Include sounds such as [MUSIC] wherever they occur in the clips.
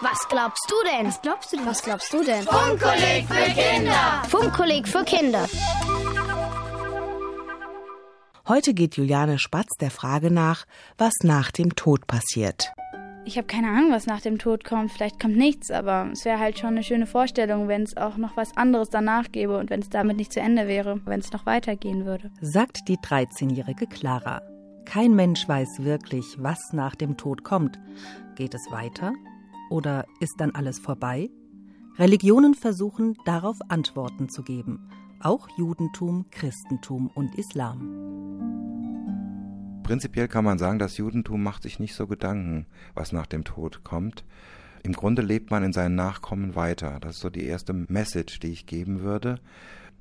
Was glaubst du denn? Was glaubst du denn? Was glaubst du denn? Funkkolleg für Kinder. Funkkolleg für Kinder. Heute geht Juliane Spatz der Frage nach, was nach dem Tod passiert. Ich habe keine Ahnung, was nach dem Tod kommt. Vielleicht kommt nichts, aber es wäre halt schon eine schöne Vorstellung, wenn es auch noch was anderes danach gäbe und wenn es damit nicht zu Ende wäre, wenn es noch weitergehen würde. Sagt die 13-jährige Clara. Kein Mensch weiß wirklich, was nach dem Tod kommt. Geht es weiter? Oder ist dann alles vorbei? Religionen versuchen darauf Antworten zu geben. Auch Judentum, Christentum und Islam. Prinzipiell kann man sagen, das Judentum macht sich nicht so Gedanken, was nach dem Tod kommt. Im Grunde lebt man in seinen Nachkommen weiter. Das ist so die erste Message, die ich geben würde.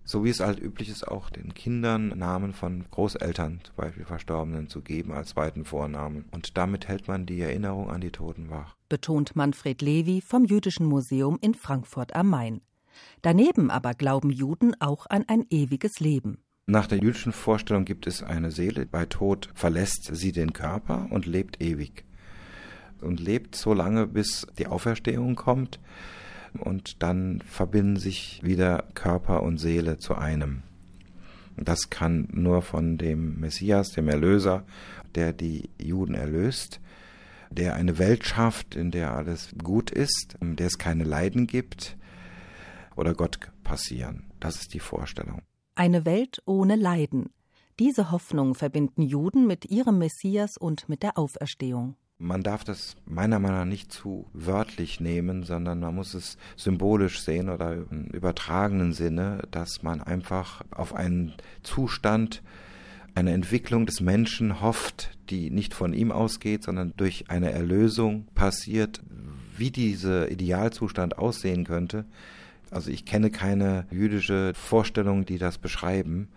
So wie es halt üblich ist, auch den Kindern Namen von Großeltern, zum Beispiel Verstorbenen, zu geben als zweiten Vornamen. Und damit hält man die Erinnerung an die Toten wach. Betont Manfred Levi vom Jüdischen Museum in Frankfurt am Main. Daneben aber glauben Juden auch an ein ewiges Leben. Nach der jüdischen Vorstellung gibt es eine Seele. Bei Tod verlässt sie den Körper und lebt ewig. Und lebt so lange, bis die Auferstehung kommt. Und dann verbinden sich wieder Körper und Seele zu einem. Das kann nur von dem Messias, dem Erlöser, der die Juden erlöst, der eine Welt schafft, in der alles gut ist, in der es keine Leiden gibt, oder Gott passieren. Das ist die Vorstellung. Eine Welt ohne Leiden. Diese Hoffnung verbinden Juden mit ihrem Messias und mit der Auferstehung. Man darf das meiner Meinung nach nicht zu wörtlich nehmen, sondern man muss es symbolisch sehen oder im übertragenen Sinne, dass man einfach auf einen Zustand, eine Entwicklung des Menschen hofft, die nicht von ihm ausgeht, sondern durch eine Erlösung passiert. Wie dieser Idealzustand aussehen könnte, also ich kenne keine jüdische Vorstellung, die das beschreiben.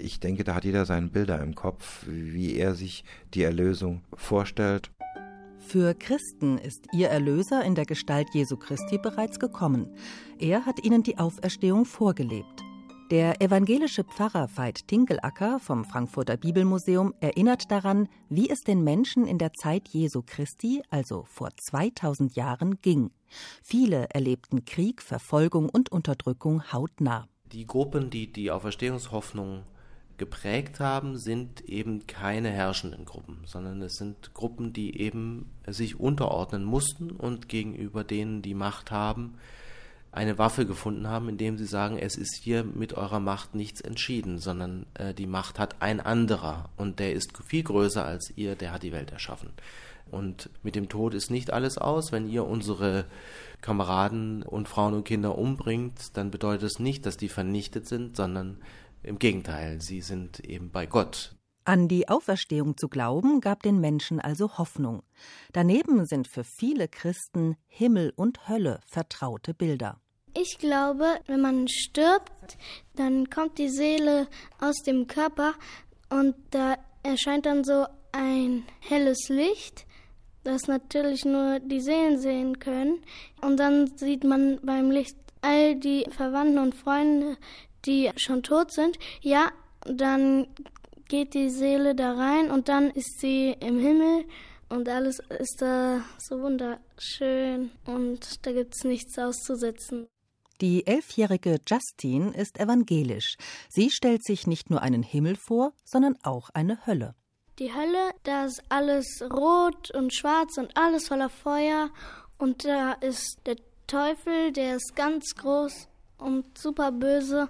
Ich denke, da hat jeder seine Bilder im Kopf, wie er sich die Erlösung vorstellt. Für Christen ist ihr Erlöser in der Gestalt Jesu Christi bereits gekommen. Er hat ihnen die Auferstehung vorgelebt. Der evangelische Pfarrer Veit Tinkelacker vom Frankfurter Bibelmuseum erinnert daran, wie es den Menschen in der Zeit Jesu Christi, also vor 2000 Jahren, ging. Viele erlebten Krieg, Verfolgung und Unterdrückung hautnah. Die Gruppen, die die Auferstehungshoffnung geprägt haben, sind eben keine herrschenden Gruppen, sondern es sind Gruppen, die eben sich unterordnen mussten und gegenüber denen, die Macht haben, eine Waffe gefunden haben, indem sie sagen, es ist hier mit eurer Macht nichts entschieden, sondern äh, die Macht hat ein anderer und der ist viel größer als ihr, der hat die Welt erschaffen. Und mit dem Tod ist nicht alles aus. Wenn ihr unsere Kameraden und Frauen und Kinder umbringt, dann bedeutet es nicht, dass die vernichtet sind, sondern im Gegenteil, sie sind eben bei Gott. An die Auferstehung zu glauben, gab den Menschen also Hoffnung. Daneben sind für viele Christen Himmel und Hölle vertraute Bilder. Ich glaube, wenn man stirbt, dann kommt die Seele aus dem Körper und da erscheint dann so ein helles Licht, das natürlich nur die Seelen sehen können. Und dann sieht man beim Licht all die Verwandten und Freunde, die schon tot sind, ja, dann geht die Seele da rein und dann ist sie im Himmel und alles ist da so wunderschön und da gibt es nichts auszusetzen. Die elfjährige Justine ist evangelisch. Sie stellt sich nicht nur einen Himmel vor, sondern auch eine Hölle. Die Hölle, da ist alles rot und schwarz und alles voller Feuer und da ist der Teufel, der ist ganz groß und super böse.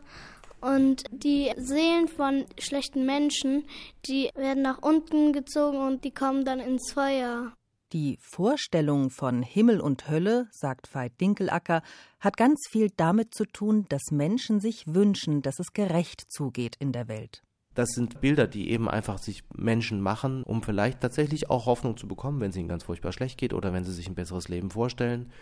Und die Seelen von schlechten Menschen, die werden nach unten gezogen und die kommen dann ins Feuer. Die Vorstellung von Himmel und Hölle, sagt Veit Dinkelacker, hat ganz viel damit zu tun, dass Menschen sich wünschen, dass es gerecht zugeht in der Welt. Das sind Bilder, die eben einfach sich Menschen machen, um vielleicht tatsächlich auch Hoffnung zu bekommen, wenn es ihnen ganz furchtbar schlecht geht oder wenn sie sich ein besseres Leben vorstellen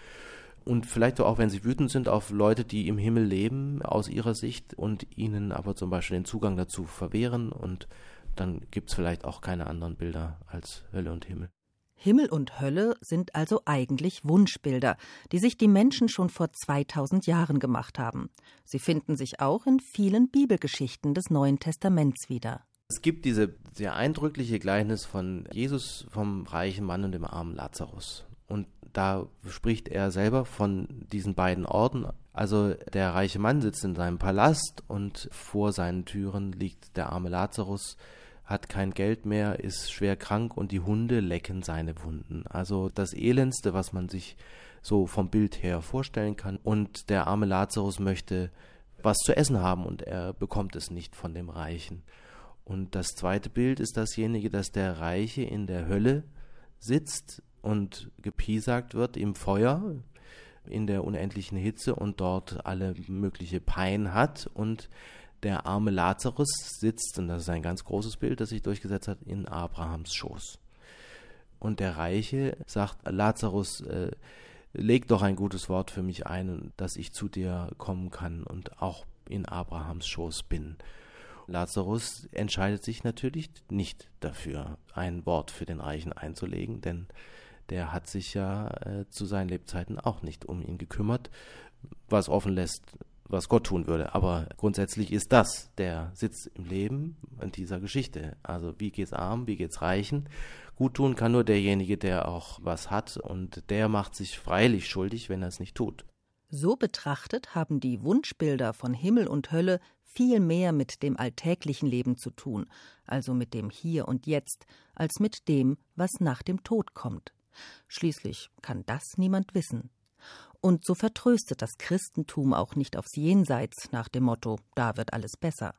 und vielleicht auch, wenn sie wütend sind auf Leute, die im Himmel leben, aus ihrer Sicht und ihnen aber zum Beispiel den Zugang dazu verwehren und dann gibt es vielleicht auch keine anderen Bilder als Hölle und Himmel. Himmel und Hölle sind also eigentlich Wunschbilder, die sich die Menschen schon vor 2000 Jahren gemacht haben. Sie finden sich auch in vielen Bibelgeschichten des Neuen Testaments wieder. Es gibt diese sehr eindrückliche Gleichnis von Jesus vom reichen Mann und dem armen Lazarus. Und da spricht er selber von diesen beiden Orten. Also der reiche Mann sitzt in seinem Palast und vor seinen Türen liegt der arme Lazarus, hat kein Geld mehr, ist schwer krank und die Hunde lecken seine Wunden. Also das Elendste, was man sich so vom Bild her vorstellen kann. Und der arme Lazarus möchte was zu essen haben und er bekommt es nicht von dem Reichen. Und das zweite Bild ist dasjenige, dass der Reiche in der Hölle sitzt und gepiesackt wird im Feuer, in der unendlichen Hitze und dort alle mögliche Pein hat und der arme Lazarus sitzt, und das ist ein ganz großes Bild, das sich durchgesetzt hat, in Abrahams Schoß. Und der Reiche sagt, Lazarus, äh, leg doch ein gutes Wort für mich ein, dass ich zu dir kommen kann und auch in Abrahams Schoß bin. Lazarus entscheidet sich natürlich nicht dafür, ein Wort für den Reichen einzulegen, denn der hat sich ja äh, zu seinen Lebzeiten auch nicht um ihn gekümmert, was offen lässt, was Gott tun würde. Aber grundsätzlich ist das der Sitz im Leben in dieser Geschichte. Also wie geht's arm, wie geht's reichen? Gut tun kann nur derjenige, der auch was hat und der macht sich freilich schuldig, wenn er es nicht tut. So betrachtet haben die Wunschbilder von Himmel und Hölle viel mehr mit dem alltäglichen Leben zu tun, also mit dem Hier und Jetzt, als mit dem, was nach dem Tod kommt. Schließlich kann das niemand wissen. Und so vertröstet das Christentum auch nicht aufs Jenseits nach dem Motto, da wird alles besser.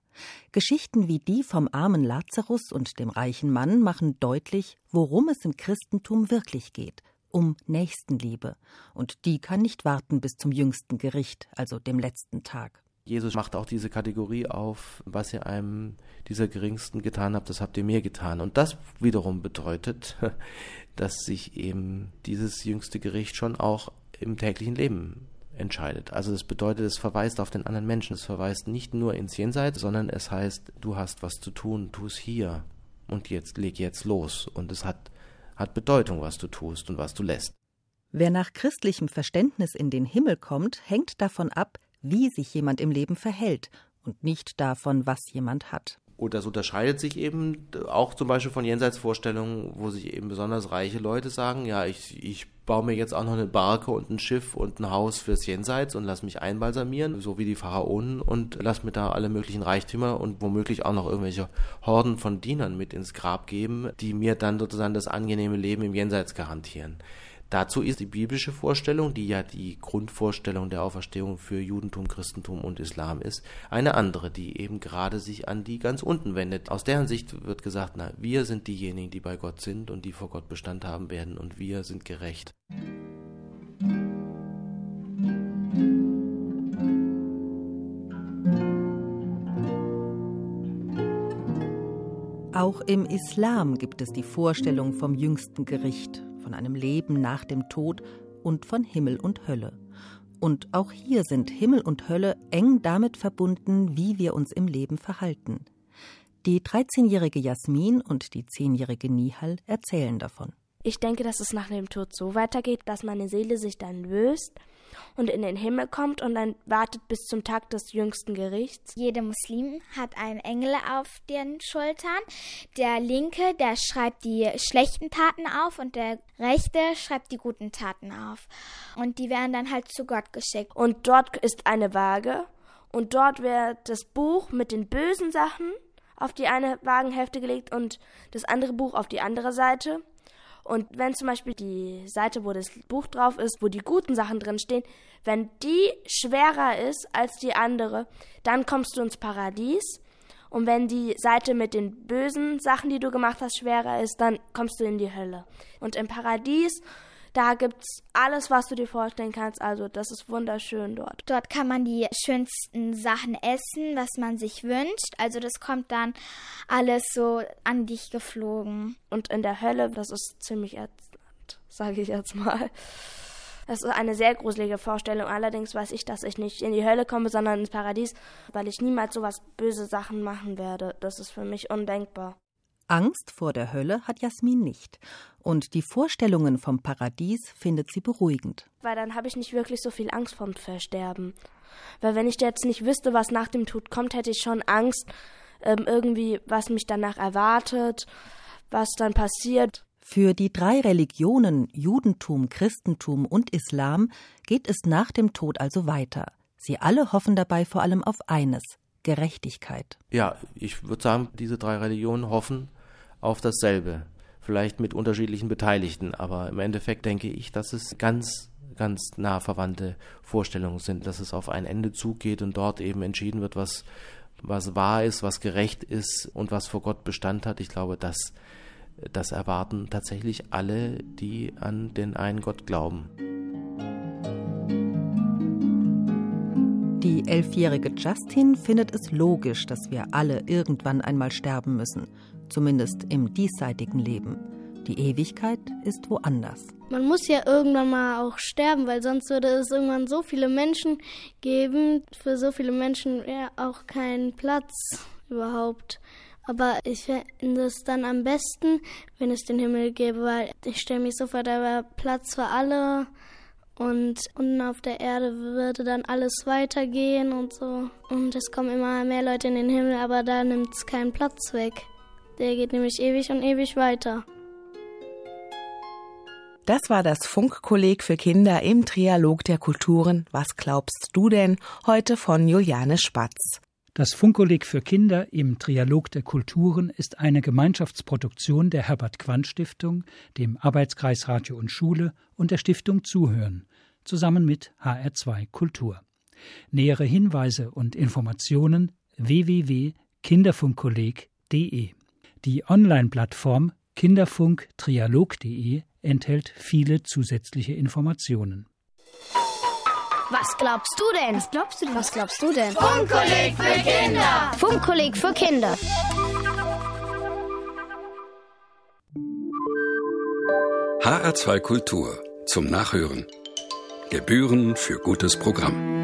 Geschichten wie die vom armen Lazarus und dem reichen Mann machen deutlich, worum es im Christentum wirklich geht, um Nächstenliebe. Und die kann nicht warten bis zum jüngsten Gericht, also dem letzten Tag. Jesus macht auch diese Kategorie auf, was ihr einem dieser Geringsten getan habt, das habt ihr mir getan. Und das wiederum bedeutet, [LAUGHS] dass sich eben dieses jüngste Gericht schon auch im täglichen Leben entscheidet. Also das bedeutet, es verweist auf den anderen Menschen. Es verweist nicht nur ins Jenseits, sondern es heißt, du hast was zu tun, tu es hier und jetzt leg jetzt los. Und es hat, hat Bedeutung, was du tust und was du lässt. Wer nach christlichem Verständnis in den Himmel kommt, hängt davon ab, wie sich jemand im Leben verhält und nicht davon, was jemand hat. Und das unterscheidet sich eben auch zum Beispiel von Jenseitsvorstellungen, wo sich eben besonders reiche Leute sagen, ja, ich, ich baue mir jetzt auch noch eine Barke und ein Schiff und ein Haus fürs Jenseits und lass mich einbalsamieren, so wie die Pharaonen und lass mir da alle möglichen Reichtümer und womöglich auch noch irgendwelche Horden von Dienern mit ins Grab geben, die mir dann sozusagen das angenehme Leben im Jenseits garantieren. Dazu ist die biblische Vorstellung, die ja die Grundvorstellung der Auferstehung für Judentum, Christentum und Islam ist, eine andere, die eben gerade sich an die ganz unten wendet. Aus deren Sicht wird gesagt, na, wir sind diejenigen, die bei Gott sind und die vor Gott Bestand haben werden und wir sind gerecht. Auch im Islam gibt es die Vorstellung vom jüngsten Gericht, von einem Leben nach dem Tod und von Himmel und Hölle. Und auch hier sind Himmel und Hölle eng damit verbunden, wie wir uns im Leben verhalten. Die 13-jährige Jasmin und die 10-jährige Nihal erzählen davon. Ich denke, dass es nach dem Tod so weitergeht, dass meine Seele sich dann löst und in den Himmel kommt und dann wartet bis zum Tag des jüngsten Gerichts. Jeder Muslim hat einen Engel auf den Schultern. Der linke, der schreibt die schlechten Taten auf und der rechte schreibt die guten Taten auf. Und die werden dann halt zu Gott geschickt. Und dort ist eine Waage und dort wird das Buch mit den bösen Sachen auf die eine Wagenhälfte gelegt und das andere Buch auf die andere Seite. Und wenn zum Beispiel die Seite, wo das Buch drauf ist, wo die guten Sachen drin stehen, wenn die schwerer ist als die andere, dann kommst du ins Paradies. Und wenn die Seite mit den bösen Sachen, die du gemacht hast, schwerer ist, dann kommst du in die Hölle. Und im Paradies da gibt es alles, was du dir vorstellen kannst. Also das ist wunderschön dort. Dort kann man die schönsten Sachen essen, was man sich wünscht. Also das kommt dann alles so an dich geflogen. Und in der Hölle, das ist ziemlich ätzend, sage ich jetzt mal. Das ist eine sehr gruselige Vorstellung. Allerdings weiß ich, dass ich nicht in die Hölle komme, sondern ins Paradies, weil ich niemals so was böse Sachen machen werde. Das ist für mich undenkbar. Angst vor der Hölle hat Jasmin nicht. Und die Vorstellungen vom Paradies findet sie beruhigend. Weil dann habe ich nicht wirklich so viel Angst vorm Versterben. Weil wenn ich jetzt nicht wüsste, was nach dem Tod kommt, hätte ich schon Angst, ähm, irgendwie, was mich danach erwartet, was dann passiert. Für die drei Religionen Judentum, Christentum und Islam geht es nach dem Tod also weiter. Sie alle hoffen dabei vor allem auf eines Gerechtigkeit. Ja, ich würde sagen, diese drei Religionen hoffen auf dasselbe. Vielleicht mit unterschiedlichen Beteiligten, aber im Endeffekt denke ich, dass es ganz, ganz nah verwandte Vorstellungen sind, dass es auf ein Ende zugeht und dort eben entschieden wird, was, was wahr ist, was gerecht ist und was vor Gott Bestand hat. Ich glaube, dass das erwarten tatsächlich alle, die an den einen Gott glauben. Die elfjährige Justin findet es logisch, dass wir alle irgendwann einmal sterben müssen, zumindest im diesseitigen Leben. Die Ewigkeit ist woanders. Man muss ja irgendwann mal auch sterben, weil sonst würde es irgendwann so viele Menschen geben. Für so viele Menschen wäre auch kein Platz überhaupt. Aber ich finde es dann am besten, wenn es den Himmel gäbe, weil ich stelle mich so vor, da wäre Platz für alle und unten auf der Erde würde dann alles weitergehen und so. Und es kommen immer mehr Leute in den Himmel, aber da nimmt es keinen Platz weg. Der geht nämlich ewig und ewig weiter. Das war das Funkkolleg für Kinder im Trialog der Kulturen. Was glaubst du denn? Heute von Juliane Spatz. Das Funkkolleg für Kinder im Trialog der Kulturen ist eine Gemeinschaftsproduktion der Herbert Quandt Stiftung, dem Arbeitskreis Radio und Schule und der Stiftung Zuhören, zusammen mit HR2 Kultur. Nähere Hinweise und Informationen www.kinderfunkkolleg.de. Die Online-Plattform kinderfunktrialog.de enthält viele zusätzliche Informationen. Was glaubst du denn? Was glaubst du denn? Was glaubst du denn? Funkkolleg für Kinder. Funkkolleg für Kinder. HR2 Kultur zum Nachhören. Gebühren für gutes Programm.